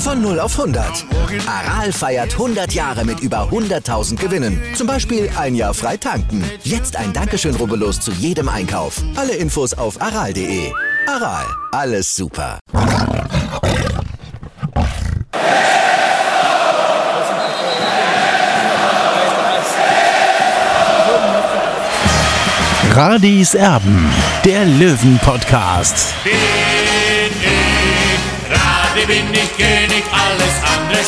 Von 0 auf 100. Aral feiert 100 Jahre mit über 100.000 Gewinnen. Zum Beispiel ein Jahr frei tanken. Jetzt ein Dankeschön, rubbellos zu jedem Einkauf. Alle Infos auf aral.de. Aral, alles super. Radis Erben, der Löwen-Podcast. Bin ich, Radi bin ich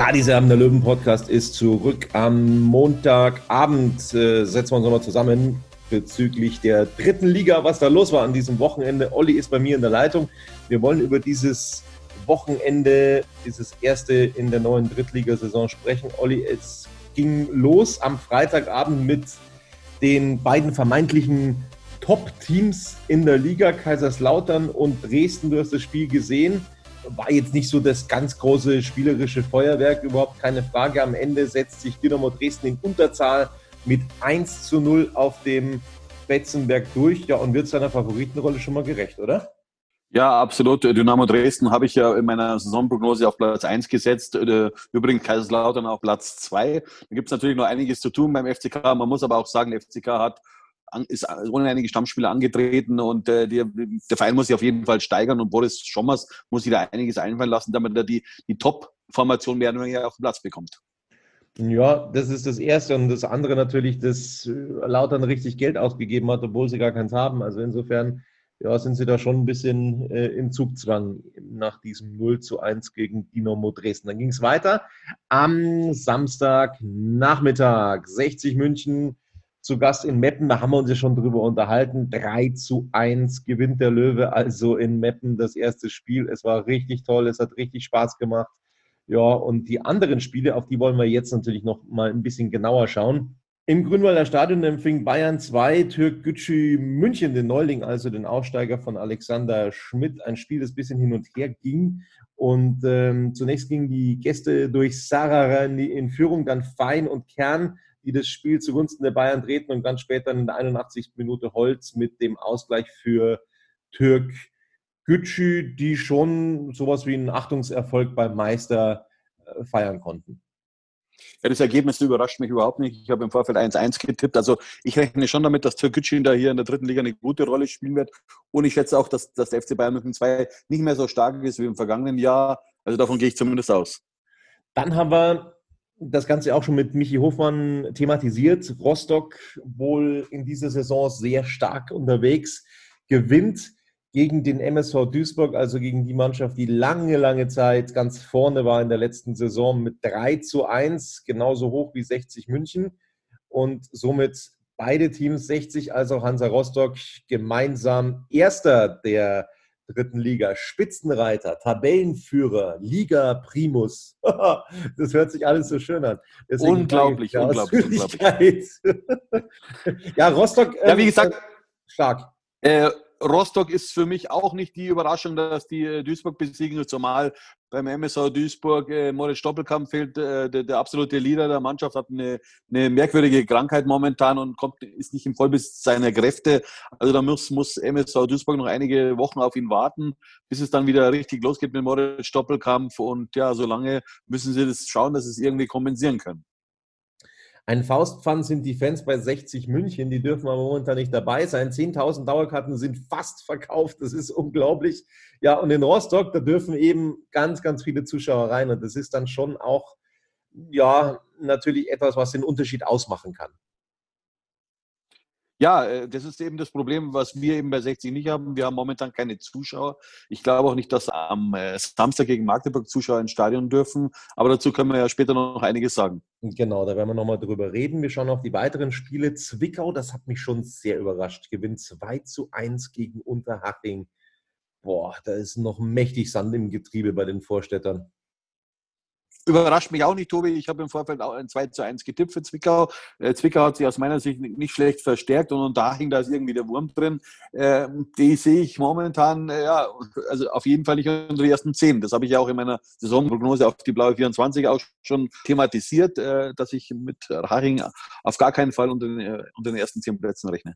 Radiserben, der Löwen-Podcast ist zurück. Am Montagabend äh, setzen wir uns nochmal zusammen bezüglich der dritten Liga, was da los war an diesem Wochenende. Olli ist bei mir in der Leitung. Wir wollen über dieses Wochenende, dieses erste in der neuen Drittligasaison sprechen. Olli, es ging los am Freitagabend mit den beiden vermeintlichen Top-Teams in der Liga, Kaiserslautern und Dresden. Du hast das Spiel gesehen. War jetzt nicht so das ganz große spielerische Feuerwerk, überhaupt keine Frage. Am Ende setzt sich Dynamo Dresden in Unterzahl mit 1 zu 0 auf dem Betzenberg durch. Ja, und wird seiner Favoritenrolle schon mal gerecht, oder? Ja, absolut. Dynamo Dresden habe ich ja in meiner Saisonprognose auf Platz 1 gesetzt. Äh, Übrigens Kaiserslautern auf Platz 2. Da gibt es natürlich noch einiges zu tun beim FCK. Man muss aber auch sagen, der FCK hat ist ohne einige Stammspieler angetreten und äh, die, der Verein muss sich auf jeden Fall steigern und Boris Schommers muss sich da einiges einfallen lassen, damit er die, die Top-Formation mehr oder weniger auf den Platz bekommt. Ja, das ist das Erste. Und das andere natürlich, dass Lautern richtig Geld ausgegeben hat, obwohl sie gar keins haben. Also insofern ja, sind sie da schon ein bisschen äh, in Zugzwang nach diesem 0 zu 1 gegen Dynamo Dresden. Dann ging es weiter am Samstagnachmittag. 60 München zu Gast in Meppen. Da haben wir uns ja schon drüber unterhalten. 3 zu 1 gewinnt der Löwe also in Meppen das erste Spiel. Es war richtig toll, es hat richtig Spaß gemacht. Ja, und die anderen Spiele, auf die wollen wir jetzt natürlich noch mal ein bisschen genauer schauen. Im Grünwalder Stadion empfing Bayern 2 Türk Gücü München, den Neuling, also den Aufsteiger von Alexander Schmidt. Ein Spiel, das ein bisschen hin und her ging. Und ähm, zunächst gingen die Gäste durch Sarah in Führung, dann Fein und Kern die das Spiel zugunsten der Bayern drehten und ganz später in der 81. Minute Holz mit dem Ausgleich für Türk Gücü, die schon sowas wie einen Achtungserfolg beim Meister äh, feiern konnten. Ja, das Ergebnis überrascht mich überhaupt nicht. Ich habe im Vorfeld 1-1 getippt. Also ich rechne schon damit, dass Türkgücü da hier in der dritten Liga eine gute Rolle spielen wird. Und ich schätze auch, dass, dass der FC Bayern München 2 nicht mehr so stark ist wie im vergangenen Jahr. Also davon gehe ich zumindest aus. Dann haben wir das Ganze auch schon mit Michi Hofmann thematisiert. Rostock wohl in dieser Saison sehr stark unterwegs, gewinnt gegen den MSV Duisburg, also gegen die Mannschaft, die lange, lange Zeit ganz vorne war in der letzten Saison mit 3 zu 1, genauso hoch wie 60 München. Und somit beide Teams, 60 als auch Hansa Rostock, gemeinsam Erster der dritten Liga, Spitzenreiter, Tabellenführer, Liga Primus. das hört sich alles so schön an. Deswegen unglaublich, unglaublich, unglaublich. ja, Rostock. ja, wie ähm, gesagt, stark. Äh, Rostock ist für mich auch nicht die Überraschung, dass die äh, Duisburg besiegen, zumal beim MSV Duisburg äh, Moritz Stoppelkamp fehlt, äh, der, der, absolute Leader der Mannschaft, hat eine, eine, merkwürdige Krankheit momentan und kommt, ist nicht im Vollbesitz seiner Kräfte. Also da muss, muss MSV Duisburg noch einige Wochen auf ihn warten, bis es dann wieder richtig losgeht mit Moritz Stoppelkamp und ja, solange müssen sie das schauen, dass sie es irgendwie kompensieren können. Ein Faustpfand sind die Fans bei 60 München, die dürfen aber momentan nicht dabei sein. 10.000 Dauerkarten sind fast verkauft, das ist unglaublich. Ja, und in Rostock, da dürfen eben ganz, ganz viele Zuschauer rein und das ist dann schon auch ja natürlich etwas, was den Unterschied ausmachen kann. Ja, äh, das ist eben das Problem, was wir eben bei 60 nicht haben. Wir haben momentan keine Zuschauer. Ich glaube auch nicht, dass am äh, Samstag gegen Magdeburg Zuschauer ins Stadion dürfen. Aber dazu können wir ja später noch einiges sagen. Genau, da werden wir nochmal drüber reden. Wir schauen auf die weiteren Spiele. Zwickau, das hat mich schon sehr überrascht. Gewinnt 2 zu 1 gegen Unterhaching. Boah, da ist noch mächtig Sand im Getriebe bei den Vorstädtern. Überrascht mich auch nicht, Tobi. Ich habe im Vorfeld auch ein 2 zu 1 getippt für Zwickau. Äh, Zwickau hat sich aus meiner Sicht nicht schlecht verstärkt und da hing da ist irgendwie der Wurm drin. Äh, die sehe ich momentan, äh, ja, also auf jeden Fall nicht unter die ersten 10. Das habe ich ja auch in meiner Saisonprognose auf die blaue 24 auch schon thematisiert, äh, dass ich mit Haching auf gar keinen Fall unter den, äh, unter den ersten 10 Plätzen rechne.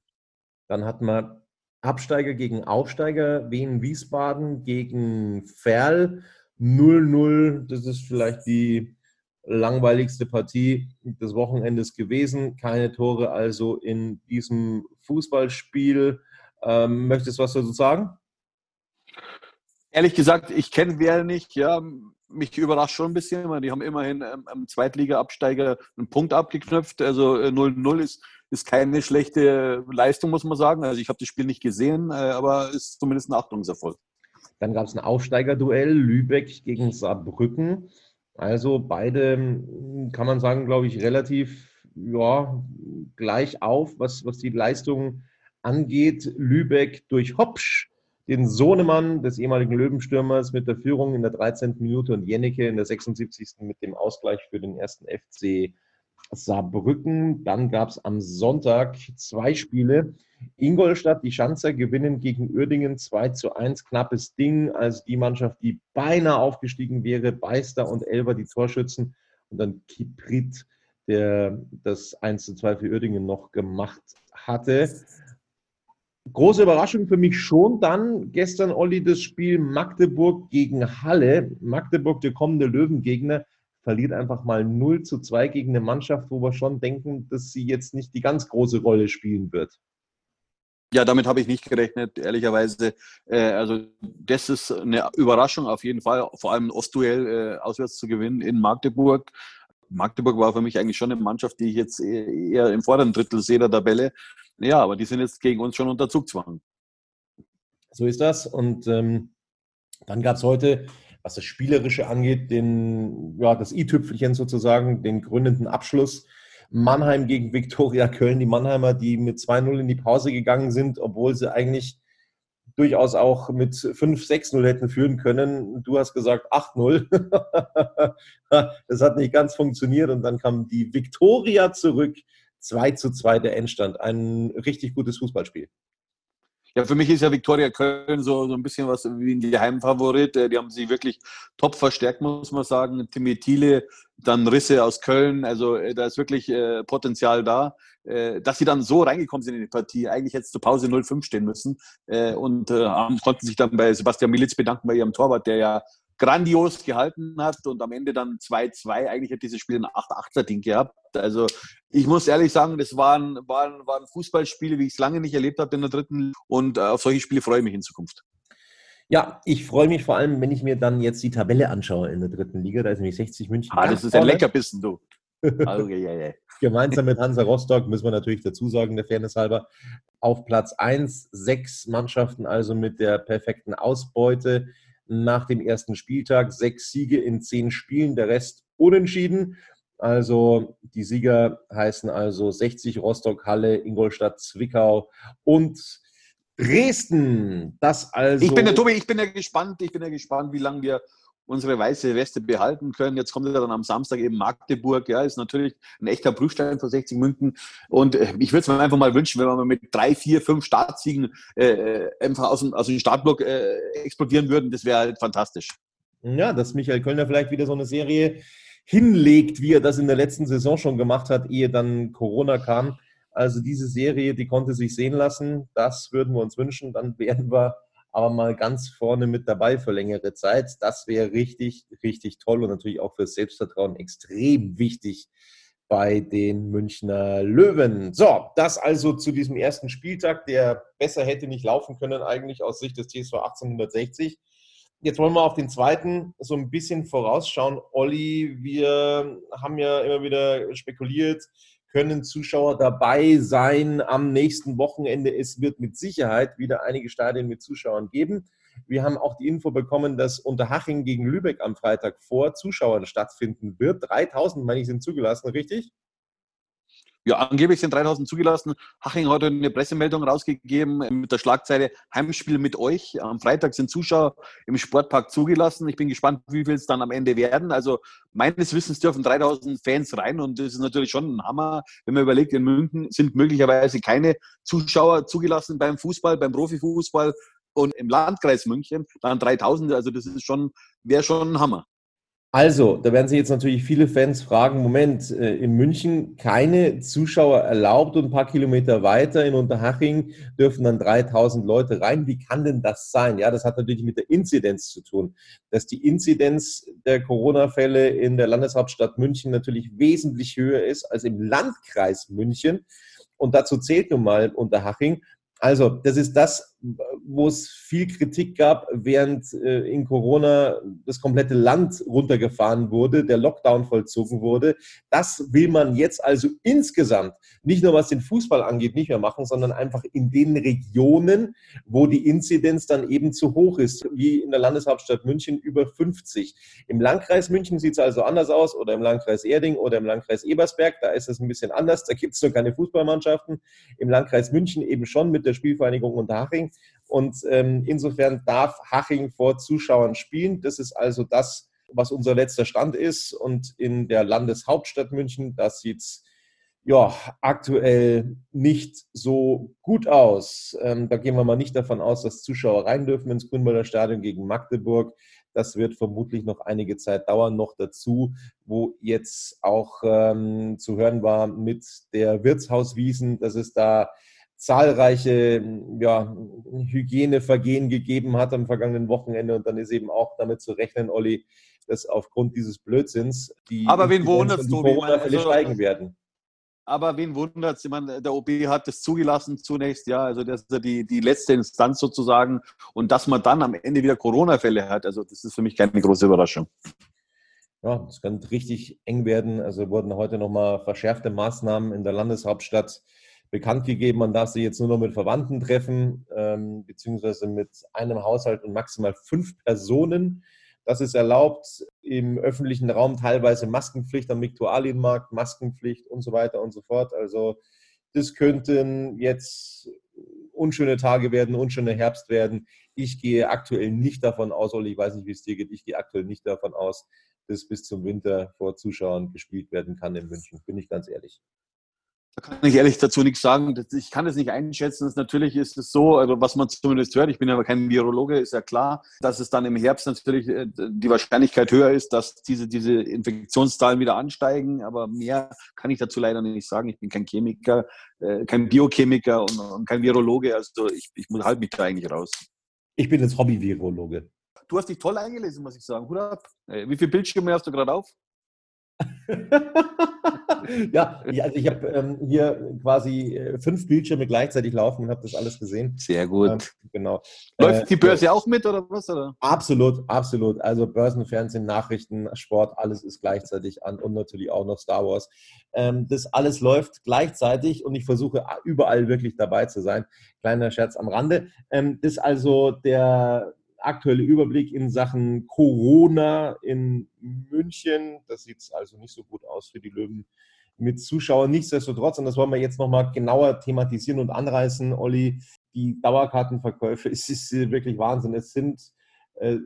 Dann hat man Absteiger gegen Aufsteiger, Wien Wiesbaden gegen Ferl. 0-0, das ist vielleicht die langweiligste Partie des Wochenendes gewesen. Keine Tore also in diesem Fußballspiel. Ähm, möchtest du was dazu sagen? Ehrlich gesagt, ich kenne Wer nicht. Ja, mich überrascht schon ein bisschen. Die haben immerhin am Zweitliga-Absteiger einen Punkt abgeknüpft. Also 0-0 äh, ist, ist keine schlechte Leistung, muss man sagen. Also ich habe das Spiel nicht gesehen, äh, aber ist zumindest ein Achtungserfolg. Dann gab es ein Aufsteigerduell, Lübeck gegen Saarbrücken. Also beide, hm, kann man sagen, glaube ich, relativ ja, gleich auf, was, was die Leistung angeht. Lübeck durch Hopsch, den Sohnemann des ehemaligen Löwenstürmers mit der Führung in der 13. Minute und Jennecke in der 76. mit dem Ausgleich für den ersten FC Saarbrücken. Dann gab es am Sonntag zwei Spiele. Ingolstadt, die Schanzer gewinnen gegen Uerdingen 2 zu 1. Knappes Ding, als die Mannschaft, die beinahe aufgestiegen wäre. Beister und Elber die Torschützen. Und dann Kiprit, der das 1 zu 2 für Uerdingen noch gemacht hatte. Große Überraschung für mich schon dann gestern, Olli, das Spiel Magdeburg gegen Halle. Magdeburg, der kommende Löwengegner, verliert einfach mal 0 zu 2 gegen eine Mannschaft, wo wir schon denken, dass sie jetzt nicht die ganz große Rolle spielen wird. Ja, damit habe ich nicht gerechnet, ehrlicherweise. Äh, also das ist eine Überraschung auf jeden Fall, vor allem Ostduell äh, auswärts zu gewinnen in Magdeburg. Magdeburg war für mich eigentlich schon eine Mannschaft, die ich jetzt eher im vorderen Drittel sehe der Tabelle. Ja, aber die sind jetzt gegen uns schon unter Zugzwang. So ist das. Und ähm, dann gab es heute was das Spielerische angeht, den, ja, das i-Tüpfelchen sozusagen, den gründenden Abschluss. Mannheim gegen Viktoria Köln, die Mannheimer, die mit 2-0 in die Pause gegangen sind, obwohl sie eigentlich durchaus auch mit 5-6-0 hätten führen können. Du hast gesagt 8-0. das hat nicht ganz funktioniert und dann kam die Viktoria zurück. 2 zu 2 der Endstand. Ein richtig gutes Fußballspiel. Ja, für mich ist ja Viktoria Köln so, so ein bisschen was wie ein Geheimfavorit. Äh, die haben sich wirklich top verstärkt, muss man sagen. Timmy Thiele, dann Risse aus Köln. Also äh, da ist wirklich äh, Potenzial da. Äh, dass sie dann so reingekommen sind in die Partie, eigentlich jetzt zur Pause 0-5 stehen müssen äh, und äh, konnten sich dann bei Sebastian Militz bedanken, bei ihrem Torwart, der ja grandios gehalten hat und am Ende dann 2-2. Eigentlich hat dieses Spiel ein 8-8er-Ding gehabt. Also ich muss ehrlich sagen, das waren, waren, waren Fußballspiele, wie ich es lange nicht erlebt habe in der dritten. Und äh, auf solche Spiele freue ich mich in Zukunft. Ja, ich freue mich vor allem, wenn ich mir dann jetzt die Tabelle anschaue in der dritten Liga. Da ist nämlich 60 München. Ah, das ist ein Leckerbissen, du. Okay, ja, ja. Gemeinsam mit Hansa Rostock, müssen wir natürlich dazu sagen, der Fairness halber, auf Platz 1, sechs Mannschaften also mit der perfekten Ausbeute nach dem ersten Spieltag. Sechs Siege in zehn Spielen, der Rest unentschieden. Also die Sieger heißen also 60 Rostock, Halle, Ingolstadt, Zwickau und Dresden. Das also. Ich bin der Tobi, ich bin ja gespannt, ich bin ja gespannt, wie lange wir unsere weiße Weste behalten können. Jetzt kommt ja dann am Samstag eben Magdeburg. Ja, ist natürlich ein echter Prüfstein für 60 München. Und äh, ich würde es mir einfach mal wünschen, wenn wir mit drei, vier, fünf Startsiegen äh, äh, einfach aus dem, aus dem Startblock äh, explodieren würden. Das wäre halt fantastisch. Ja, dass Michael Kölner vielleicht wieder so eine Serie hinlegt, wie er das in der letzten Saison schon gemacht hat, ehe dann Corona kam. Also diese Serie, die konnte sich sehen lassen. Das würden wir uns wünschen. Dann werden wir aber mal ganz vorne mit dabei für längere Zeit. Das wäre richtig, richtig toll und natürlich auch für Selbstvertrauen extrem wichtig bei den Münchner Löwen. So, das also zu diesem ersten Spieltag, der besser hätte nicht laufen können, eigentlich aus Sicht des TSV 1860. jetzt wollen wir auf den zweiten so ein bisschen vorausschauen. Olli, wir haben ja immer wieder spekuliert, können Zuschauer dabei sein am nächsten Wochenende. Es wird mit Sicherheit wieder einige Stadien mit Zuschauern geben. Wir haben auch die Info bekommen, dass Unterhaching gegen Lübeck am Freitag vor Zuschauern stattfinden wird. 3000, meine ich, sind zugelassen, richtig? Ja, angeblich sind 3000 zugelassen. Haching hat eine Pressemeldung rausgegeben mit der Schlagzeile Heimspiel mit euch. Am Freitag sind Zuschauer im Sportpark zugelassen. Ich bin gespannt, wie viel es dann am Ende werden. Also meines Wissens dürfen 3000 Fans rein und das ist natürlich schon ein Hammer, wenn man überlegt, in München sind möglicherweise keine Zuschauer zugelassen beim Fußball, beim Profifußball und im Landkreis München dann 3000. Also das ist schon, wäre schon ein Hammer. Also, da werden sich jetzt natürlich viele Fans fragen, Moment, äh, in München keine Zuschauer erlaubt und ein paar Kilometer weiter in Unterhaching dürfen dann 3000 Leute rein. Wie kann denn das sein? Ja, das hat natürlich mit der Inzidenz zu tun, dass die Inzidenz der Corona-Fälle in der Landeshauptstadt München natürlich wesentlich höher ist als im Landkreis München. Und dazu zählt nun mal Unterhaching. Also, das ist das, wo es viel Kritik gab, während äh, in Corona das komplette Land runtergefahren wurde, der Lockdown vollzogen wurde. Das will man jetzt also insgesamt, nicht nur was den Fußball angeht, nicht mehr machen, sondern einfach in den Regionen, wo die Inzidenz dann eben zu hoch ist, wie in der Landeshauptstadt München über 50. Im Landkreis München sieht es also anders aus oder im Landkreis Erding oder im Landkreis Ebersberg, da ist es ein bisschen anders, da gibt es nur keine Fußballmannschaften. Im Landkreis München eben schon mit der Spielvereinigung Unterhaching. Und ähm, insofern darf Haching vor Zuschauern spielen. Das ist also das, was unser letzter Stand ist. Und in der Landeshauptstadt München, das sieht es ja, aktuell nicht so gut aus. Ähm, da gehen wir mal nicht davon aus, dass Zuschauer rein dürfen ins Grünwalder Stadion gegen Magdeburg. Das wird vermutlich noch einige Zeit dauern. Noch dazu, wo jetzt auch ähm, zu hören war mit der Wirtshauswiesen, dass es da zahlreiche ja, Hygienevergehen gegeben hat am vergangenen Wochenende. Und dann ist eben auch damit zu rechnen, Olli, dass aufgrund dieses Blödsinns die Aber wen es, Corona-Fälle also, steigen werden. Aber wen wundert es? Der OB hat das zugelassen zunächst, ja, also das ist ja die, die letzte Instanz sozusagen. Und dass man dann am Ende wieder Corona-Fälle hat, also das ist für mich keine große Überraschung. Ja, das könnte richtig eng werden. Also wurden heute nochmal verschärfte Maßnahmen in der Landeshauptstadt bekannt gegeben, man darf sich jetzt nur noch mit Verwandten treffen, ähm, beziehungsweise mit einem Haushalt und maximal fünf Personen. Das ist erlaubt im öffentlichen Raum, teilweise Maskenpflicht am Viktualienmarkt, Maskenpflicht und so weiter und so fort. Also das könnten jetzt unschöne Tage werden, unschöne Herbst werden. Ich gehe aktuell nicht davon aus, oder ich weiß nicht, wie es dir geht, ich gehe aktuell nicht davon aus, dass bis zum Winter vor Zuschauern gespielt werden kann in München, bin ich ganz ehrlich. Da kann ich ehrlich dazu nichts sagen. Ich kann es nicht einschätzen. Natürlich ist es so, also was man zumindest hört, ich bin aber kein Virologe, ist ja klar, dass es dann im Herbst natürlich äh, die Wahrscheinlichkeit höher ist, dass diese, diese Infektionszahlen wieder ansteigen. Aber mehr kann ich dazu leider nicht sagen. Ich bin kein Chemiker, äh, kein Biochemiker und, kein Virologe. Also ich, ich halte mich da eigentlich raus. Ich bin jetzt Hobby-Virologe. Du hast dich toll eingelesen, muss ich sagen. Hut ab. Äh, wie viele Bildschirme hast du gerade auf? ja, also ich habe ähm, hier quasi äh, fünf Bildschirme gleichzeitig laufen und habe das alles gesehen. Sehr gut. Ähm, genau. Läuft äh, die Börse auch mit oder was? Oder? Absolut, absolut. Also Börsen, Fernsehen, Nachrichten, Sport, alles ist gleichzeitig an und natürlich auch noch Star Wars. Ähm, das alles läuft gleichzeitig und ich versuche überall wirklich dabei zu sein. Kleiner Scherz am Rande. Ähm, das ist also der aktuelle Überblick in Sachen Corona in München. Das sieht also nicht so gut aus für die Löwen mit Zuschauern. Nichtsdestotrotz, und das wollen wir jetzt nochmal genauer thematisieren und anreißen, Olli, die Dauerkartenverkäufe, es ist wirklich Wahnsinn. Es sind äh,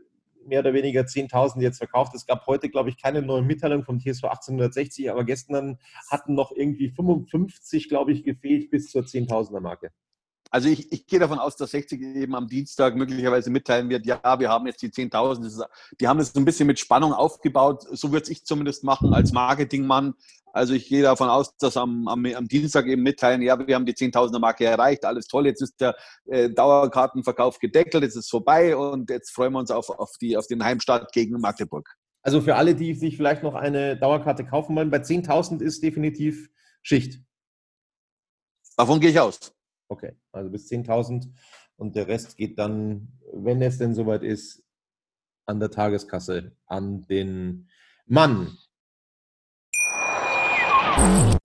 mehr oder weniger 10.000 jetzt verkauft. Es gab heute, glaube ich, keine neue Mitteilung vom TSV 1860, aber gestern hatten noch irgendwie 55, glaube ich, gefehlt bis zur 10.000er Marke. Also ich, ich, gehe davon aus, dass 60 eben am Dienstag möglicherweise mitteilen wird, ja, wir haben jetzt die 10.000. Die haben das so ein bisschen mit Spannung aufgebaut. So würde ich zumindest machen als Marketingmann. Also ich gehe davon aus, dass am, am, am Dienstag eben mitteilen, ja, wir haben die 10.000er Marke erreicht, alles toll, jetzt ist der äh, Dauerkartenverkauf gedeckelt, jetzt ist vorbei und jetzt freuen wir uns auf, auf, die, auf den Heimstart gegen Magdeburg. Also für alle, die sich vielleicht noch eine Dauerkarte kaufen wollen, bei 10.000 ist definitiv Schicht. Davon gehe ich aus. Okay, also bis 10.000 und der Rest geht dann, wenn es denn soweit ist, an der Tageskasse an den Mann.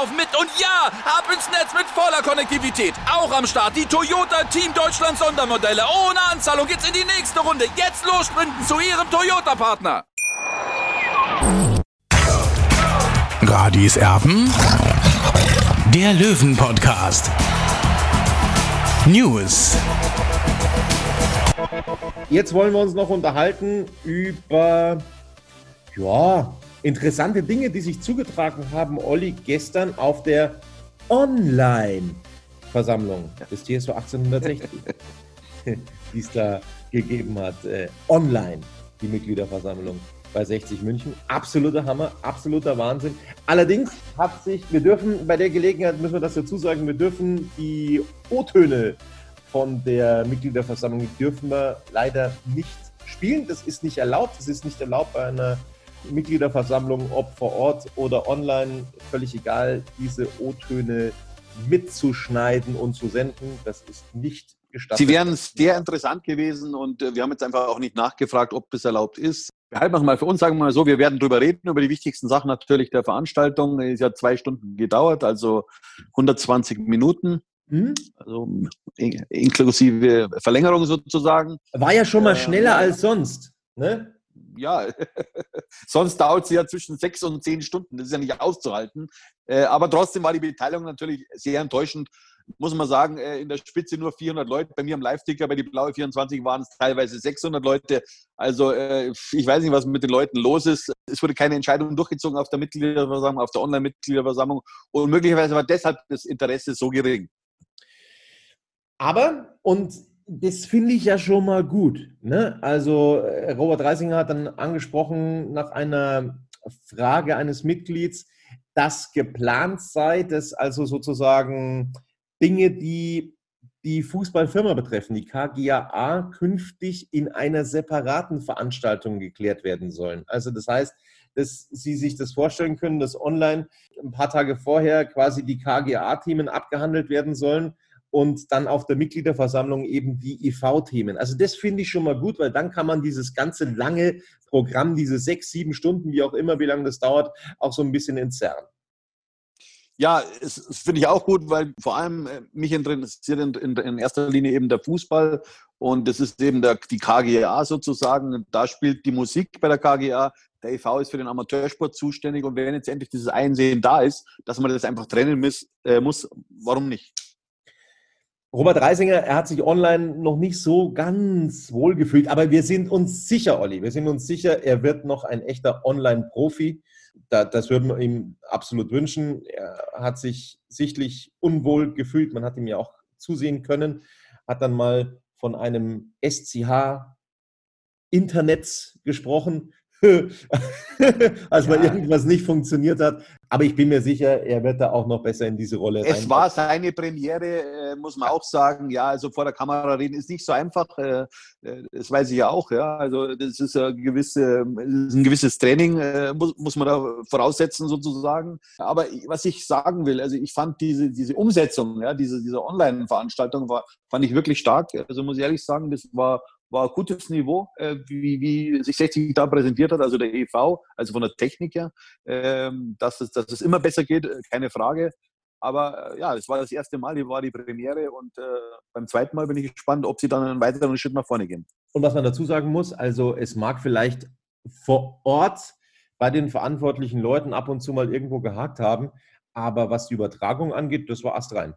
laufen mit. Und ja, ab ins Netz mit voller Konnektivität. Auch am Start die Toyota Team Deutschland Sondermodelle. Ohne Anzahlung geht's in die nächste Runde. Jetzt los sprinten zu Ihrem Toyota-Partner. Radis Erben. Der Löwen-Podcast. News. Jetzt wollen wir uns noch unterhalten über ja, interessante Dinge, die sich zugetragen haben, Olli, gestern auf der Online-Versammlung des TSV 1860, die es da gegeben hat. Äh, online, die Mitgliederversammlung bei 60 München. Absoluter Hammer, absoluter Wahnsinn. Allerdings hat sich, wir dürfen bei der Gelegenheit, müssen wir das dazu sagen, wir dürfen die O-Töne von der Mitgliederversammlung, dürfen wir leider nicht spielen. Das ist nicht erlaubt. Das ist nicht erlaubt bei einer Mitgliederversammlung, ob vor Ort oder online, völlig egal, diese O-Töne mitzuschneiden und zu senden. Das ist nicht gestattet. Sie wären sehr interessant gewesen und äh, wir haben jetzt einfach auch nicht nachgefragt, ob es erlaubt ist. Wir halten mal für uns, sagen wir mal so, wir werden drüber reden, über die wichtigsten Sachen natürlich der Veranstaltung. Es hat zwei Stunden gedauert, also 120 Minuten. Hm? Also in- inklusive Verlängerung sozusagen. War ja schon mal Äh, schneller als sonst. Ne? Ja, sonst dauert es ja zwischen sechs und zehn Stunden. Das ist ja nicht auszuhalten. Äh, aber trotzdem war die Beteiligung natürlich sehr enttäuschend. Muss man sagen, äh, in der Spitze nur 400 Leute. Bei mir am Live-Ticker, bei die Blaue 24 waren es teilweise 600 Leute. Also äh, ich weiß nicht, was mit den Leuten los ist. Es wurde keine Entscheidung durchgezogen auf der Mitgliederversammlung, auf der Online-Mitgliederversammlung. Und möglicherweise war deshalb das Interesse so gering. Aber, und das finde ich ja schon mal gut. Ne? Also, äh, Robert Reisinger hat dann angesprochen nach einer Frage eines Mitglieds, dass geplant sei, dass also sozusagen Dinge, die die Fußballfirma betreffen, die KGAA, künftig in einer separaten Veranstaltung geklärt werden sollen. Also das heißt, dass Sie sich das vorstellen können, dass online ein paar Tage vorher quasi die KGA-Themen abgehandelt werden sollen und dann auf der Mitgliederversammlung eben die IV-Themen. Also das finde ich schon mal gut, weil dann kann man dieses ganze lange Programm, diese sechs, sieben Stunden, wie auch immer, wie lange das dauert, auch so ein bisschen entzerren. Ja, es, es finde ich auch gut, weil vor allem äh, mich interessiert in, in, in erster Linie eben der Fußball und das ist eben der, die KGA sozusagen. Da spielt die Musik bei der KGA. Der EV ist für den Amateursport zuständig und wenn jetzt endlich dieses Einsehen da ist, dass man das einfach trennen muss, äh, muss warum nicht? Robert Reisinger, er hat sich online noch nicht so ganz wohl gefühlt, aber wir sind uns sicher, Olli, wir sind uns sicher, er wird noch ein echter Online-Profi. Da, das würden wir ihm absolut wünschen. Er hat sich sichtlich unwohl gefühlt. Man hat ihm ja auch zusehen können. Hat dann mal von einem SCH-Internet gesprochen, als mal Ja. irgendwas nicht funktioniert hat. Aber ich bin mir sicher, er wird da auch noch besser in diese Rolle Es rein- war seine Premiere, äh, muss man auch sagen. Ja, also vor der Kamera reden ist nicht so einfach. Äh, äh, das weiß ich ja auch. Ja, also das ist, ein, gewisse, ein gewisses Training, muss, man da voraussetzen sozusagen. Aber was ich sagen will, also ich fand diese, diese Umsetzung, ja, diese, diese Online-Veranstaltung war, fand ich wirklich stark. Also muss ich ehrlich sagen, das war war ein gutes Niveau, äh, wie, wie sich 60 da präsentiert hat, also der EV, also von der Technik her, ähm, dass, es, dass es immer besser geht, äh, keine Frage. Aber äh, ja, das war das erste Mal, die war die Premiere und äh, beim zweiten Mal bin ich gespannt, ob sie dann einen weiteren Schritt nach vorne gehen. Und was man dazu sagen muss, also es mag vielleicht vor Ort bei den verantwortlichen Leuten ab und zu mal irgendwo gehakt haben, aber was die Übertragung angeht, das war astrein.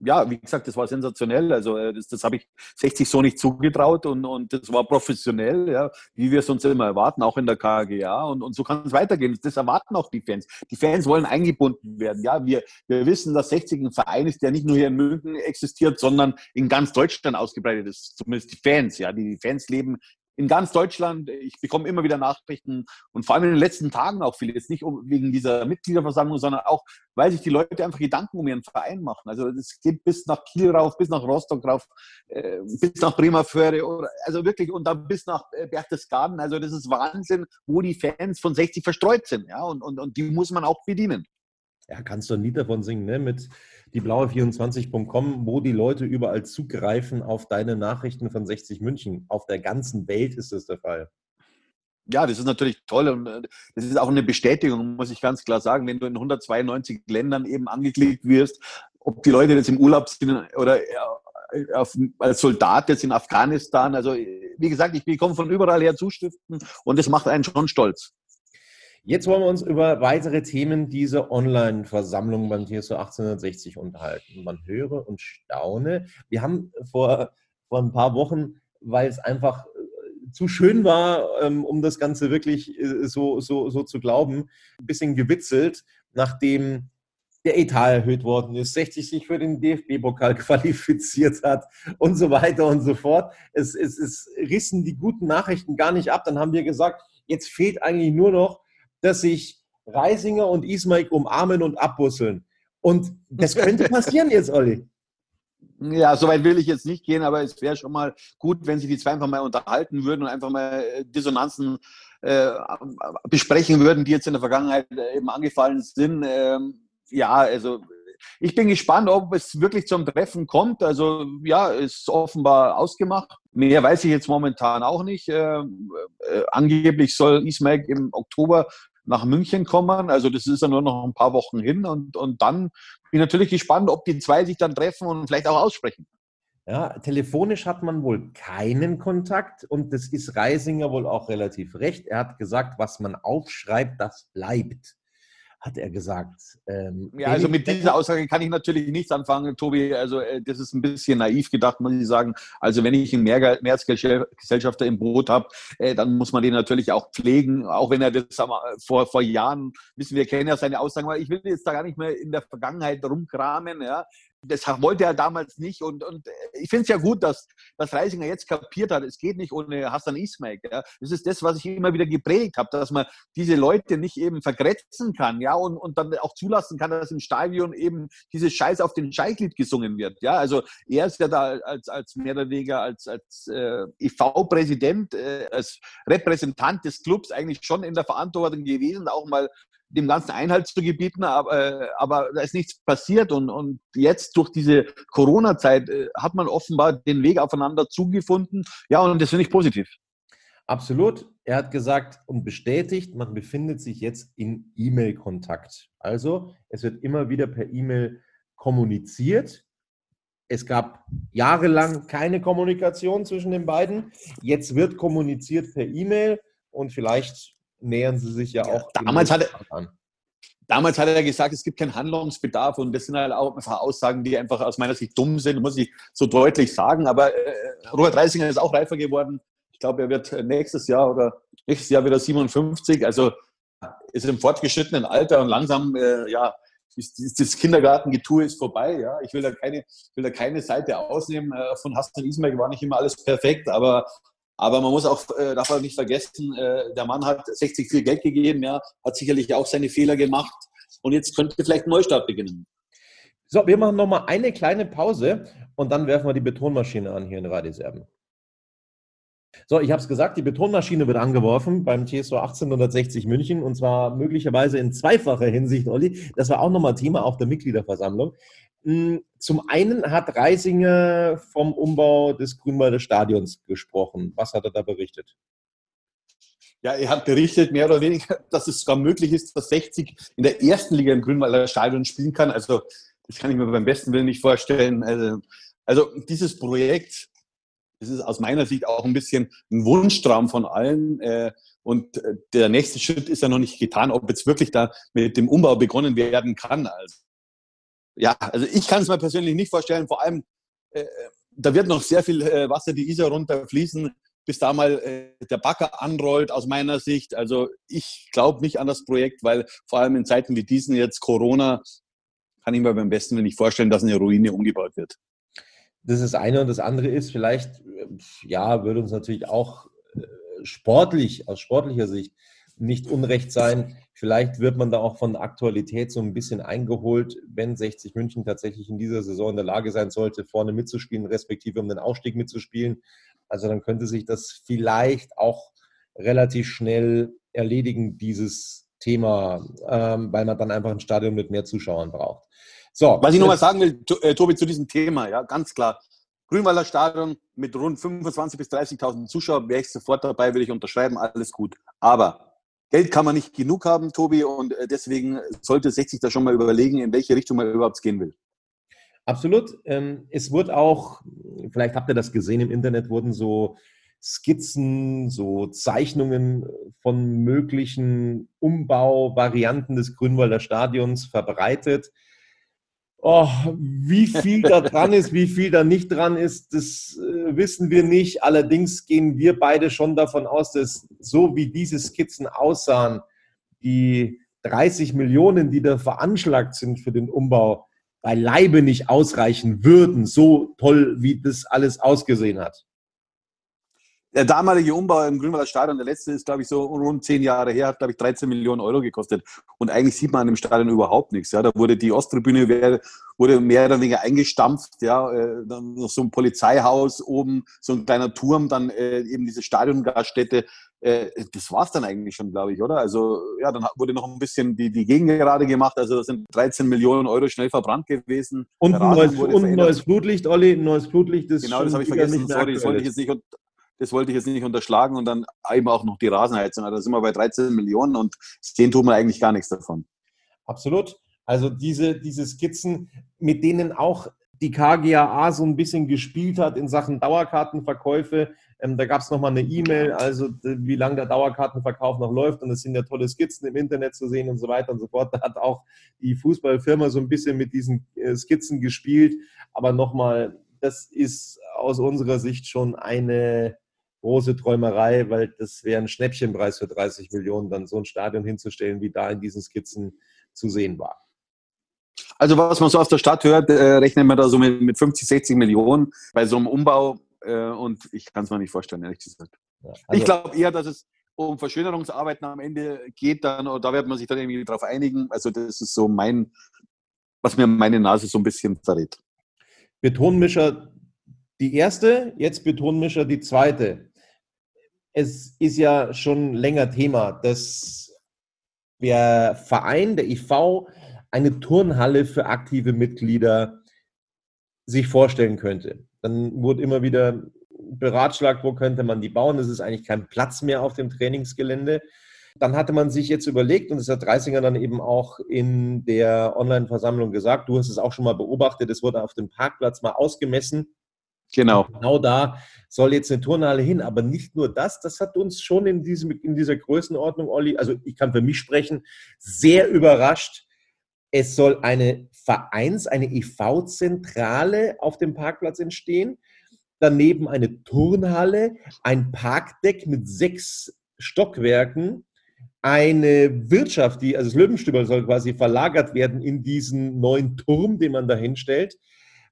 Ja, wie gesagt, das war sensationell. Also äh, das, das habe ich 60 so nicht zugetraut und, und das war professionell, ja, wie wir es uns immer erwarten, auch in der KGA. Und, und so kann es weitergehen. Das erwarten auch die Fans. Die Fans wollen eingebunden werden. Ja, wir, wir wissen, dass 60 ein Verein ist, der nicht nur hier in München existiert, sondern in ganz Deutschland ausgebreitet ist. Zumindest die Fans. Ja, die Fans leben in ganz Deutschland. Ich bekomme immer wieder Nachrichten und vor allem in den letzten Tagen auch viele. Jetzt nicht wegen dieser Mitgliederversammlung, sondern auch, weil sich die Leute einfach Gedanken um ihren Verein machen. Also es geht bis nach Kiel rauf, bis nach Rostock rauf, äh, bis nach Bremerförde, oder, also wirklich und dann bis nach äh, Berchtesgaden. Also das ist Wahnsinn, wo die Fans von 60 verstreut sind. Ja, und, und, und die muss man auch bedienen. Ja, kannst du ein Lied davon singen, ne? Mit dieblaue24.com, wo die Leute überall zugreifen auf deine Nachrichten von 60 München. Auf der ganzen Welt ist das der Fall. Ja, das ist natürlich toll und äh, das ist auch eine Bestätigung, muss ich ganz klar sagen, wenn du in 192 Ländern eben angeklickt wirst, ob die Leute jetzt im Urlaub sind oder äh, auf, als Soldat jetzt in Afghanistan. Also wie gesagt, ich bekomme von überall her Zustiften und das macht einen schon stolz. Jetzt wollen wir uns über weitere Themen dieser Online-Versammlung beim TSO 1860 unterhalten. Man höre und staune. Wir haben vor, vor ein paar Wochen, weil es einfach äh, zu schön war, ähm, um das Ganze wirklich äh, so, so, so zu glauben, ein bisschen gewitzelt, nachdem der Etat erhöht worden ist, 60 sich für den DFB-Pokal qualifiziert hat und so weiter und so fort. Es, es, es rissen die guten Nachrichten gar nicht ab. Dann haben wir gesagt, jetzt fehlt eigentlich nur noch dass sich Reisinger und Ismaik umarmen und abbusseln. Und das könnte passieren jetzt, Olli. Ja, soweit will ich jetzt nicht gehen, aber es wäre schon mal gut, wenn sich die zwei einfach mal unterhalten würden und einfach mal äh, Dissonanzen äh, besprechen würden, die jetzt in der Vergangenheit äh, eben angefallen sind. Ähm, ja, also ich bin gespannt, ob es wirklich zum Treffen kommt. Also ja, ist offenbar ausgemacht. Mehr weiß ich jetzt momentan auch nicht. Äh, äh, angeblich soll Ismail im Oktober nach München kommen. Also das ist ja nur noch ein paar Wochen hin. Und, und dann bin ich natürlich gespannt, ob die zwei sich dann treffen und vielleicht auch aussprechen. Ja, telefonisch hat man wohl keinen Kontakt und das ist Reisinger wohl auch relativ recht. Er hat gesagt, was man aufschreibt, das bleibt hat er gesagt. Ähm, ja, also mit dieser Aussage kann ich natürlich nichts anfangen, Tobi. Also äh, das ist ein bisschen naiv gedacht, muss ich sagen. Also wenn ich einen Mehrheitsgesellschafter im Boot habe, äh, dann muss man den natürlich auch pflegen, auch wenn er das vor, vor Jahren, wissen wir, kennen ja seine Aussagen, weil ich will jetzt da gar nicht mehr in der Vergangenheit rumkramen. Ja das wollte er damals nicht. Und, und ich finde es ja gut, dass, dass Reisinger jetzt kapiert hat, es geht nicht ohne Hassan Ismail. Ja. Das ist das, was ich immer wieder geprägt habe, dass man diese Leute nicht eben vergrätzen kann, ja, und, und dann auch zulassen kann, dass im Stadion eben dieses Scheiß auf den Scheichlied gesungen wird. Ja, also er ist ja da als, als mehr oder weniger als, als äh, EV-Präsident, äh, als Repräsentant des Clubs eigentlich schon in der Verantwortung gewesen, auch mal dem Ganzen Einhalt zu gebieten, aber, äh, aber da ist nichts passiert. Und, und jetzt durch diese Corona-Zeit äh, hat man offenbar den Weg aufeinander zugefunden. Ja, und das finde ich positiv. Absolut. Er hat gesagt und bestätigt, man befindet sich jetzt in E-Mail-Kontakt. Also es wird immer wieder per E-Mail kommuniziert. Es gab jahrelang keine Kommunikation zwischen den beiden. Jetzt wird kommuniziert per E-Mail und vielleicht nähern sie sich ja auch. damals hat, er, damals hat er gesagt, es gibt keinen Handlungsbedarf und das sind halt auch Aussagen, die einfach aus meiner Sicht dumm sind, muss ich so deutlich sagen. Aber äh, Robert Reisinger ist auch reifer geworden. Ich glaube, er wird nächstes Jahr oder nächstes Jahr wieder 57. Also ist im fortgeschrittenen Alter und langsam, äh, ja, ist, ist das Kindergartengetue ist vorbei. Ja, ich will da keine, will da keine Seite ausnehmen. Äh, von Hassan Ismail war nicht immer alles perfekt, aber aber man muss auch, äh, darf auch nicht vergessen, äh, der Mann hat 60 viel Geld gegeben, ja, hat sicherlich auch seine Fehler gemacht und jetzt könnte vielleicht ein Neustart beginnen. So, wir machen nochmal eine kleine Pause und dann werfen wir die Betonmaschine an hier in Radiserben. So, ich habe es gesagt, die Betonmaschine wird angeworfen beim TSO 1860 München und zwar möglicherweise in zweifacher Hinsicht, Olli. Das war auch nochmal Thema auf der Mitgliederversammlung. Hm, zum einen hat Reisinger vom Umbau des Grünwalder Stadions gesprochen. Was hat er da berichtet? Ja, er hat berichtet, mehr oder weniger, dass es sogar möglich ist, dass 60 in der ersten Liga im Grünwalder Stadion spielen kann. Also, das kann ich mir beim besten Willen nicht vorstellen. Also, also dieses Projekt, das ist aus meiner Sicht auch ein bisschen ein Wunschtraum von allen. Äh, und äh, der nächste Schritt ist ja noch nicht getan, ob jetzt wirklich da mit dem Umbau begonnen werden kann. Also, ja, also ich kann es mir persönlich nicht vorstellen. Vor allem, äh, da wird noch sehr viel äh, Wasser die Isar runterfließen, bis da mal äh, der Bagger anrollt, aus meiner Sicht. Also ich glaube nicht an das Projekt, weil vor allem in Zeiten wie diesen jetzt Corona kann ich mir beim besten nicht vorstellen, dass eine Ruine umgebaut wird. Das ist das eine und das andere ist vielleicht, ja, würde uns natürlich auch sportlich, aus sportlicher Sicht nicht unrecht sein. Vielleicht wird man da auch von Aktualität so ein bisschen eingeholt, wenn 60 München tatsächlich in dieser Saison in der Lage sein sollte, vorne mitzuspielen, respektive um den Aufstieg mitzuspielen. Also dann könnte sich das vielleicht auch relativ schnell erledigen, dieses Thema, ähm, weil man dann einfach ein Stadion mit mehr Zuschauern braucht. So, Was ich nochmal sagen will, äh, Tobi, zu diesem Thema, ja, ganz klar. Grünwalder Stadion mit rund 25.000 bis 30.000 Zuschauern wäre ich sofort dabei, will ich unterschreiben, alles gut. Aber Geld kann man nicht genug haben, Tobi, und äh, deswegen sollte 60 da schon mal überlegen, in welche Richtung man überhaupt gehen will. Absolut. Ähm, es wurde auch, vielleicht habt ihr das gesehen im Internet, wurden so Skizzen, so Zeichnungen von möglichen Umbauvarianten des Grünwalder Stadions verbreitet. Oh, wie viel da dran ist, wie viel da nicht dran ist, das äh, wissen wir nicht. Allerdings gehen wir beide schon davon aus, dass so wie diese Skizzen aussahen, die 30 Millionen, die da veranschlagt sind für den Umbau, beileibe nicht ausreichen würden, so toll wie das alles ausgesehen hat der damalige Umbau im Grünwalder Stadion, der letzte ist, glaube ich, so rund zehn Jahre her, hat, glaube ich, 13 Millionen Euro gekostet. Und eigentlich sieht man an dem Stadion überhaupt nichts. Ja. Da wurde die Osttribüne wurde mehr oder weniger eingestampft, ja, äh, dann noch so ein Polizeihaus oben, so ein kleiner Turm, dann äh, eben diese Stadiongaststätte. Äh, das war's dann eigentlich schon, glaube ich, oder? Also ja, dann wurde noch ein bisschen die, die Gegend gerade gemacht. Also das sind 13 Millionen Euro schnell verbrannt gewesen. Und ein neues, und ein neues Flutlicht, Olli, ein neues Flutlicht. Das genau, das habe ich vergessen. Sorry, das wollte ich jetzt nicht das wollte ich jetzt nicht unterschlagen und dann eben auch noch die Rasenheizung. Also da sind wir bei 13 Millionen und sehen tun wir eigentlich gar nichts davon. Absolut. Also diese, diese Skizzen, mit denen auch die KGAA so ein bisschen gespielt hat in Sachen Dauerkartenverkäufe. Ähm, da gab es nochmal eine E-Mail, also wie lange der Dauerkartenverkauf noch läuft. Und es sind ja tolle Skizzen im Internet zu sehen und so weiter und so fort. Da hat auch die Fußballfirma so ein bisschen mit diesen äh, Skizzen gespielt. Aber nochmal, das ist aus unserer Sicht schon eine große Träumerei, weil das wäre ein Schnäppchenpreis für 30 Millionen, dann so ein Stadion hinzustellen, wie da in diesen Skizzen zu sehen war. Also was man so aus der Stadt hört, äh, rechnet man da so mit, mit 50, 60 Millionen bei so einem Umbau äh, und ich kann es mir nicht vorstellen, ehrlich gesagt. Ja, also ich glaube eher, dass es um Verschönerungsarbeiten am Ende geht, dann, da wird man sich dann irgendwie drauf einigen. Also das ist so mein, was mir meine Nase so ein bisschen verrät. Betonmischer die erste, jetzt Betonmischer die zweite es ist ja schon länger Thema, dass der Verein, der IV, eine Turnhalle für aktive Mitglieder sich vorstellen könnte. Dann wurde immer wieder beratschlagt, wo könnte man die bauen. Es ist eigentlich kein Platz mehr auf dem Trainingsgelände. Dann hatte man sich jetzt überlegt, und das hat Dreisinger dann eben auch in der Online-Versammlung gesagt, du hast es auch schon mal beobachtet, es wurde auf dem Parkplatz mal ausgemessen. Genau. genau da soll jetzt eine Turnhalle hin. Aber nicht nur das, das hat uns schon in, diesem, in dieser Größenordnung, Olli, also ich kann für mich sprechen, sehr überrascht. Es soll eine Vereins-, eine EV-Zentrale auf dem Parkplatz entstehen. Daneben eine Turnhalle, ein Parkdeck mit sechs Stockwerken, eine Wirtschaft, die, also das Löwenstüber soll quasi verlagert werden in diesen neuen Turm, den man da hinstellt.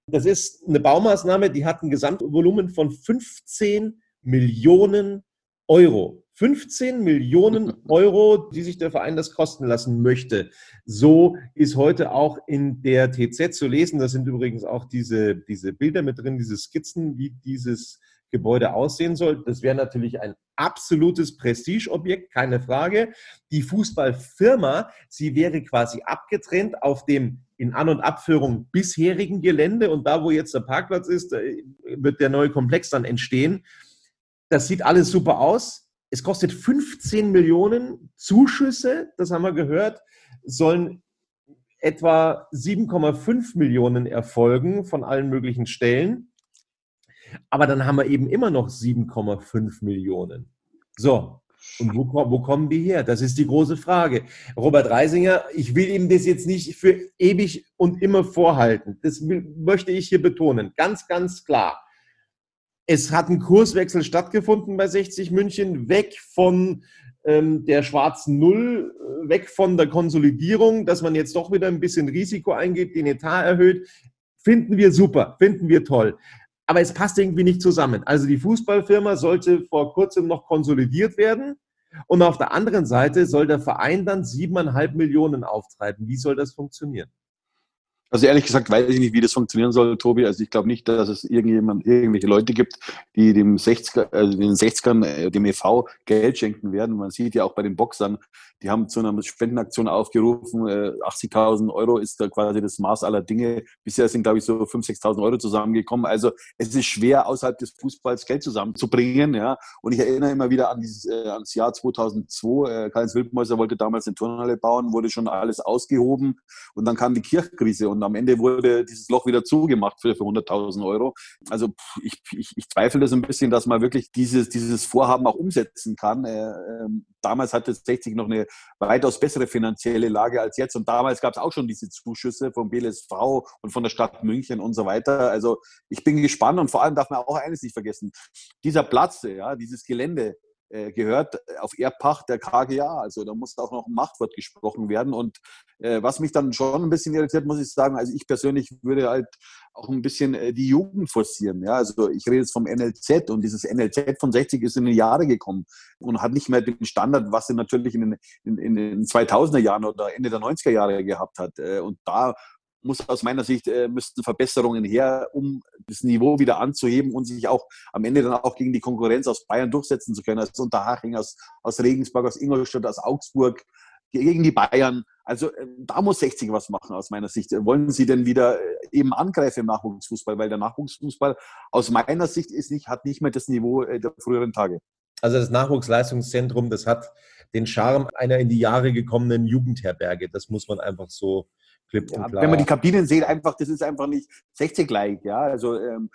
Das ist eine Baumaßnahme, die hat ein Gesamtvolumen von 15 Millionen Euro. 15 Millionen Euro, die sich der Verein das kosten lassen möchte. So ist heute auch in der TZ zu lesen. Da sind übrigens auch diese, diese Bilder mit drin, diese Skizzen, wie dieses Gebäude aussehen soll. Das wäre natürlich ein absolutes Prestigeobjekt, keine Frage. Die Fußballfirma, sie wäre quasi abgetrennt auf dem in An- und Abführung bisherigen Gelände und da, wo jetzt der Parkplatz ist, wird der neue Komplex dann entstehen. Das sieht alles super aus. Es kostet 15 Millionen Zuschüsse, das haben wir gehört, sollen etwa 7,5 Millionen erfolgen von allen möglichen Stellen. Aber dann haben wir eben immer noch 7,5 Millionen. So, und wo, wo, kommen die her? Das ist die große Frage. Robert Reisinger, ich will ihm das jetzt nicht für ewig und immer vorhalten. Das möchte ich hier betonen. Ganz, ganz klar. Es hat ein Kurswechsel stattgefunden bei 60 München, weg von ähm, der schwarzen Null, äh, weg von der Konsolidierung, dass man jetzt doch wieder ein bisschen Risiko eingeht, den Etat erhöht. Finden wir super, finden wir toll. Aber es passt irgendwie nicht zusammen. Also die Fußballfirma sollte vor kurzem noch konsolidiert werden und auf der anderen Seite soll der Verein dann siebeneinhalb Millionen auftreiben. Wie soll das funktionieren? Also ehrlich gesagt weiß ich nicht, wie das funktionieren soll, Tobi. Also ich glaube nicht, dass es irgendjemand, irgendwelche Leute gibt, die dem 60er, also den 60ern, äh, dem EV Geld schenken werden. Man sieht ja auch bei den Boxern, die haben zu einer Spendenaktion aufgerufen. 80.000 äh, Euro ist da quasi das Maß aller Dinge. Bisher sind, glaube ich, so 5.000, 6.000 Euro zusammengekommen. Also es ist schwer, außerhalb des Fußballs Geld zusammenzubringen. Ja. Und ich erinnere immer wieder an dieses, äh, ans Jahr 2002. Äh, Karl-Heinz Wildmäuser wollte damals eine Turnhalle bauen, wurde schon alles ausgehoben. Und dann kam die Kirchkrise und am Ende wurde dieses Loch wieder zugemacht für, für 100.000 Euro. Also ich, ich, ich zweifle das ein bisschen, dass man wirklich dieses, dieses Vorhaben auch umsetzen kann. Äh, äh, damals hatte 60 noch eine weitaus bessere finanzielle Lage als jetzt. Und damals gab es auch schon diese Zuschüsse vom BLSV und von der Stadt München und so weiter. Also ich bin gespannt und vor allem darf man auch eines nicht vergessen. Dieser Platz, ja, dieses Gelände, gehört auf Erbpacht der KGA. Also da muss auch noch ein Machtwort gesprochen werden. Und äh, was mich dann schon ein bisschen irritiert, muss ich sagen, also ich persönlich würde halt auch ein bisschen äh, die Jugend forcieren. Ja, also ich rede jetzt vom NLZ und dieses NLZ von 60 ist in die Jahre gekommen und hat nicht mehr den Standard, was sie natürlich in den, in, in den 2000er Jahren oder Ende der 90er Jahre gehabt hat. Äh, und da muss aus meiner Sicht, äh, müssten Verbesserungen her, um das Niveau wieder anzuheben und sich auch am Ende dann auch gegen die Konkurrenz aus Bayern durchsetzen zu können. Aus Unterhaching, aus, aus Regensburg, aus Ingolstadt, aus Augsburg, gegen die Bayern. Also äh, da muss 60 was machen aus meiner Sicht. Wollen Sie denn wieder äh, eben angreifen im Nachwuchsfußball? Weil der Nachwuchsfußball aus meiner Sicht ist nicht, hat nicht mehr das Niveau äh, der früheren Tage. Also das Nachwuchsleistungszentrum, das hat den Charme einer in die Jahre gekommenen Jugendherberge. Das muss man einfach so klipp und klar. Wenn man die Kabinen sieht, einfach, das ist einfach nicht 60 gleich. Ja, also ähm,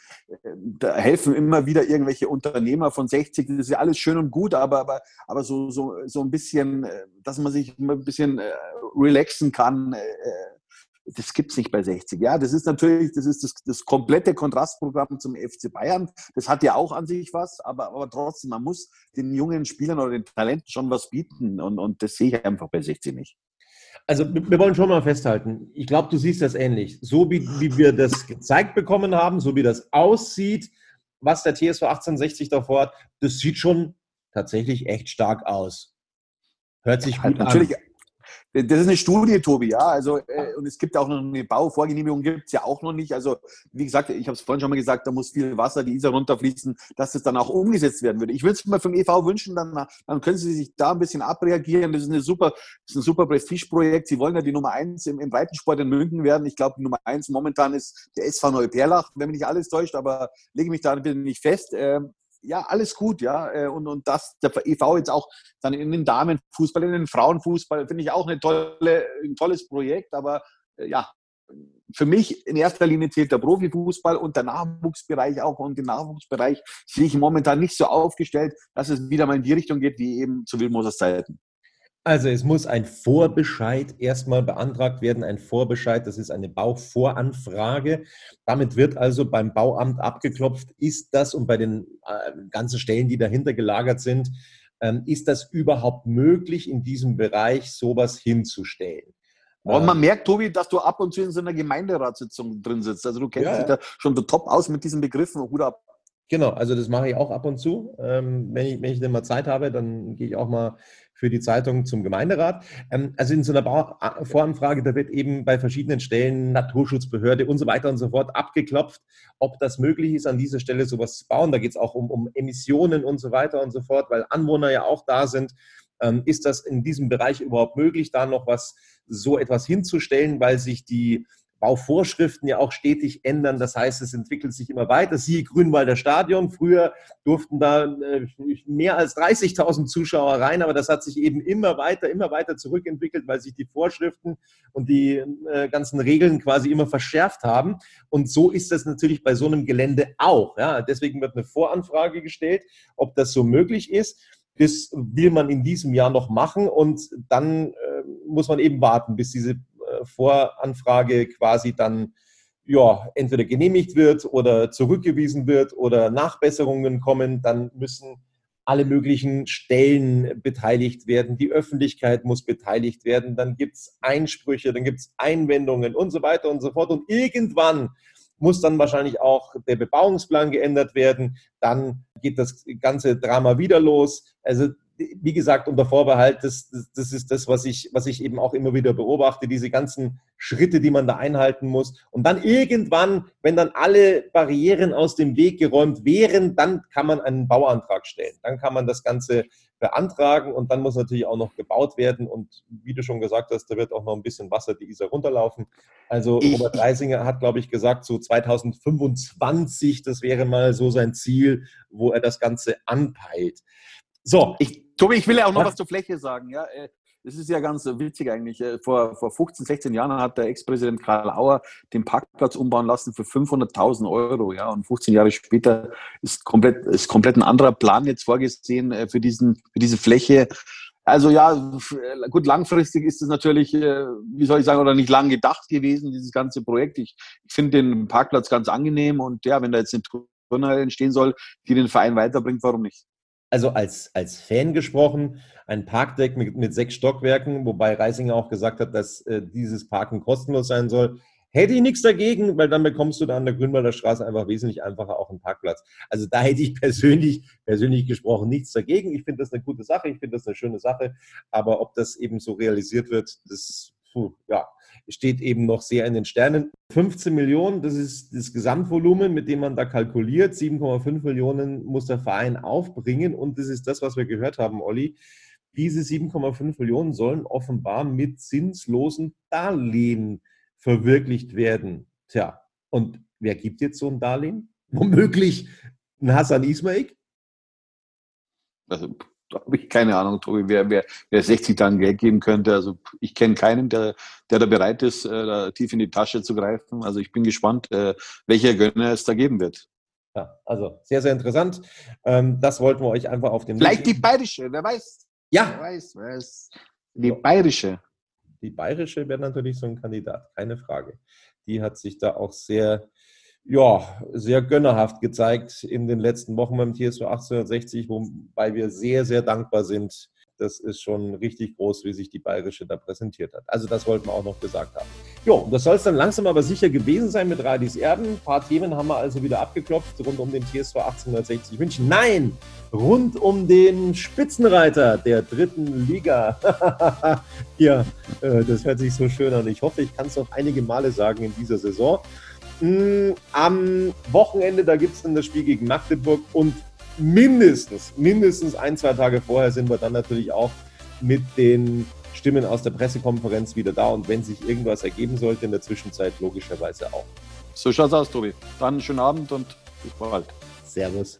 da helfen immer wieder irgendwelche Unternehmer von 60. Das ist ja alles schön und gut, aber, aber, aber so, so, so ein bisschen, äh, dass man sich ein bisschen äh, relaxen kann. Äh, das gibt es nicht bei 60. Ja, das ist natürlich, das ist das, das komplette Kontrastprogramm zum FC Bayern. Das hat ja auch an sich was, aber, aber trotzdem, man muss den jungen Spielern oder den Talenten schon was bieten. Und, und das sehe ich einfach bei 60 nicht. Also wir wollen schon mal festhalten, ich glaube, du siehst das ähnlich. So wie, wie wir das gezeigt bekommen haben, so wie das aussieht, was der TSV 1860 davor hat, das sieht schon tatsächlich echt stark aus. Hört sich gut natürlich, an. Das ist eine Studie, Tobi, ja. Also, äh, und es gibt auch noch eine Bauvorgenehmigung, gibt es ja auch noch nicht. Also, wie gesagt, ich habe es vorhin schon mal gesagt, da muss viel Wasser, die Isar runterfließen, dass das dann auch umgesetzt werden würde. Ich würde es mir vom EV wünschen, dann, dann können Sie sich da ein bisschen abreagieren. Das ist, eine super, das ist ein super Prestigeprojekt. Sie wollen ja die Nummer eins im, im Breitensport in München werden. Ich glaube, Nummer eins momentan ist der SV Neuperlach, wenn mich nicht alles täuscht, aber lege mich da bisschen nicht fest. Ähm, ja, alles gut, ja. Äh, und, und das, der EV jetzt auch dann in den Damenfußball, in den Frauenfußball, finde ich auch eine tolle, ein tolles Projekt, aber äh, ja, für mich in erster Linie zählt der Profifußball und der Nachwuchsbereich auch. Und den Nachwuchsbereich sehe ich momentan nicht so aufgestellt, dass es wieder mal in die Richtung geht, wie eben zu Wildmosers Zeiten. Also es muss ein Vorbescheid erstmal beantragt werden, ein Vorbescheid, das ist eine Bauvoranfrage. Damit wird also beim Bauamt abgeklopft, ist das und bei den äh, ganzen Stellen, die dahinter gelagert sind, ähm, ist das überhaupt möglich, in diesem Bereich sowas hinzustellen? Und man merkt, Tobi, dass du ab und zu in so einer Gemeinderatssitzung drin sitzt. Also du kennst ja, dich da schon top aus mit diesen Begriffen. Hut ab. Genau, also das mache ich auch ab und zu. Ähm, wenn, ich, wenn ich dann mal Zeit habe, dann gehe ich auch mal für die Zeitung zum Gemeinderat. Ähm, also in so einer Voranfrage, da wird eben bei verschiedenen Stellen, Naturschutzbehörde und so weiter und so fort abgeklopft, ob das möglich ist, an dieser Stelle sowas zu bauen. Da geht es auch um, um Emissionen und so weiter und so fort, weil Anwohner ja auch da sind. Ähm, ist das in diesem Bereich überhaupt möglich, da noch was, so etwas hinzustellen, weil sich die Bauvorschriften ja auch stetig ändern. Das heißt, es entwickelt sich immer weiter. Siehe Grünwalder Stadion. Früher durften da äh, mehr als 30.000 Zuschauer rein, aber das hat sich eben immer weiter, immer weiter zurückentwickelt, weil sich die Vorschriften und die äh, ganzen Regeln quasi immer verschärft haben. Und so ist das natürlich bei so einem Gelände auch. Ja, deswegen wird eine Voranfrage gestellt, ob das so möglich ist. Das will man in diesem Jahr noch machen und dann äh, muss man eben warten, bis diese Voranfrage quasi dann ja, entweder genehmigt wird oder zurückgewiesen wird oder Nachbesserungen kommen, dann müssen alle möglichen Stellen beteiligt werden, die Öffentlichkeit muss beteiligt werden, dann gibt es Einsprüche, dann gibt es Einwendungen und so weiter und so fort. Und irgendwann muss dann wahrscheinlich auch der Bebauungsplan geändert werden. Dann geht das ganze Drama wieder los. Also wie gesagt, unter Vorbehalt, das, das, das, ist das, was ich, was ich eben auch immer wieder beobachte, diese ganzen Schritte, die man da einhalten muss. Und dann irgendwann, wenn dann alle Barrieren aus dem Weg geräumt wären, dann kann man einen Bauantrag stellen. Dann kann man das Ganze beantragen und dann muss natürlich auch noch gebaut werden. Und wie du schon gesagt hast, da wird auch noch ein bisschen Wasser die Isar runterlaufen. Also Robert Reisinger hat, glaube ich, gesagt, so 2025, das wäre mal so sein Ziel, wo er das Ganze anpeilt. So. Ich, Tobi, ich will ja auch noch was, zur Fläche sagen. Ja, äh, ist ja ganz witzig eigentlich. Äh, vor, vor 15, 16 Jahren hat der Ex-Präsident Karl Auer den Parkplatz umbauen lassen für 500.000 Euro. Ja, und 15 Jahre später ist komplett, ist komplett ein anderer Plan jetzt vorgesehen äh, für, diesen, für diese Fläche. Also ja, gut, langfristig ist es natürlich, wie soll ich sagen, oder nicht lang gedacht gewesen, dieses ganze Projekt. Ich, ich finde den Parkplatz ganz angenehm und ja, wenn da jetzt eine Turnhalle entstehen soll, die den Verein weiterbringt, warum nicht? Also als, als Fan gesprochen, ein Parkdeck mit, mit sechs Stockwerken, wobei Reisinger auch gesagt hat, dass äh, dieses Parken kostenlos sein soll. Hätte ich nichts dagegen, weil dann bekommst du da an der Grünwalder Straße einfach wesentlich einfacher auch einen Parkplatz. Also da hätte ich persönlich, persönlich gesprochen nichts dagegen. Ich finde das eine gute Sache, ich finde das eine schöne Sache. Aber ob das eben so realisiert wird, das, puh, ja, steht eben noch sehr in den Sternen. 15 Millionen, das ist das Gesamtvolumen, mit dem man da kalkuliert. 7,5 Millionen muss der Verein aufbringen und das ist das, was wir gehört haben, Olli. Diese 7,5 Millionen sollen offenbar mit zinslosen Darlehen verwirklicht werden. Tja, und wer gibt jetzt so ein Darlehen? Womöglich ein Hassan Ismail? Also habe ich keine Ahnung, Tobi, wer, wer, wer 60 Tagen Geld geben könnte. Also ich kenne keinen, der, der da bereit ist, äh, da tief in die Tasche zu greifen. Also ich bin gespannt, äh, welcher Gönner es da geben wird. Ja, also sehr, sehr interessant. Ähm, das wollten wir euch einfach auf den Vielleicht die bayerische, wer weiß. Ja. Wer weiß, wer weiß. Die bayerische. Die bayerische wäre natürlich so ein Kandidat, keine Frage. Die hat sich da auch sehr ja, sehr gönnerhaft gezeigt in den letzten Wochen beim TSV 1860, wobei wir sehr, sehr dankbar sind. Das ist schon richtig groß, wie sich die Bayerische da präsentiert hat. Also das wollten wir auch noch gesagt haben. Jo, das soll es dann langsam aber sicher gewesen sein mit Radis Erben. Ein paar Themen haben wir also wieder abgeklopft rund um den TSV 1860 München. Nein, rund um den Spitzenreiter der dritten Liga. ja, äh, das hört sich so schön an. Ich hoffe, ich kann es noch einige Male sagen in dieser Saison. Hm, am Wochenende, da gibt es dann das Spiel gegen Magdeburg und mindestens, mindestens ein, zwei Tage vorher sind wir dann natürlich auch mit den Stimmen aus der Pressekonferenz wieder da und wenn sich irgendwas ergeben sollte in der Zwischenzeit, logischerweise auch. So schaut's aus, Tobi. Dann einen schönen Abend und bis bald. Servus.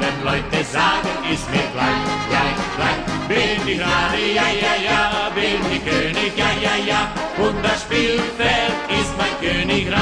Leute sagen, ist mir gleich, gleich, gleich. Bin ich gerade, ja, ja, ja, bin ich König, ja, ja, ja, und das Spielfeld ist mein Königreich.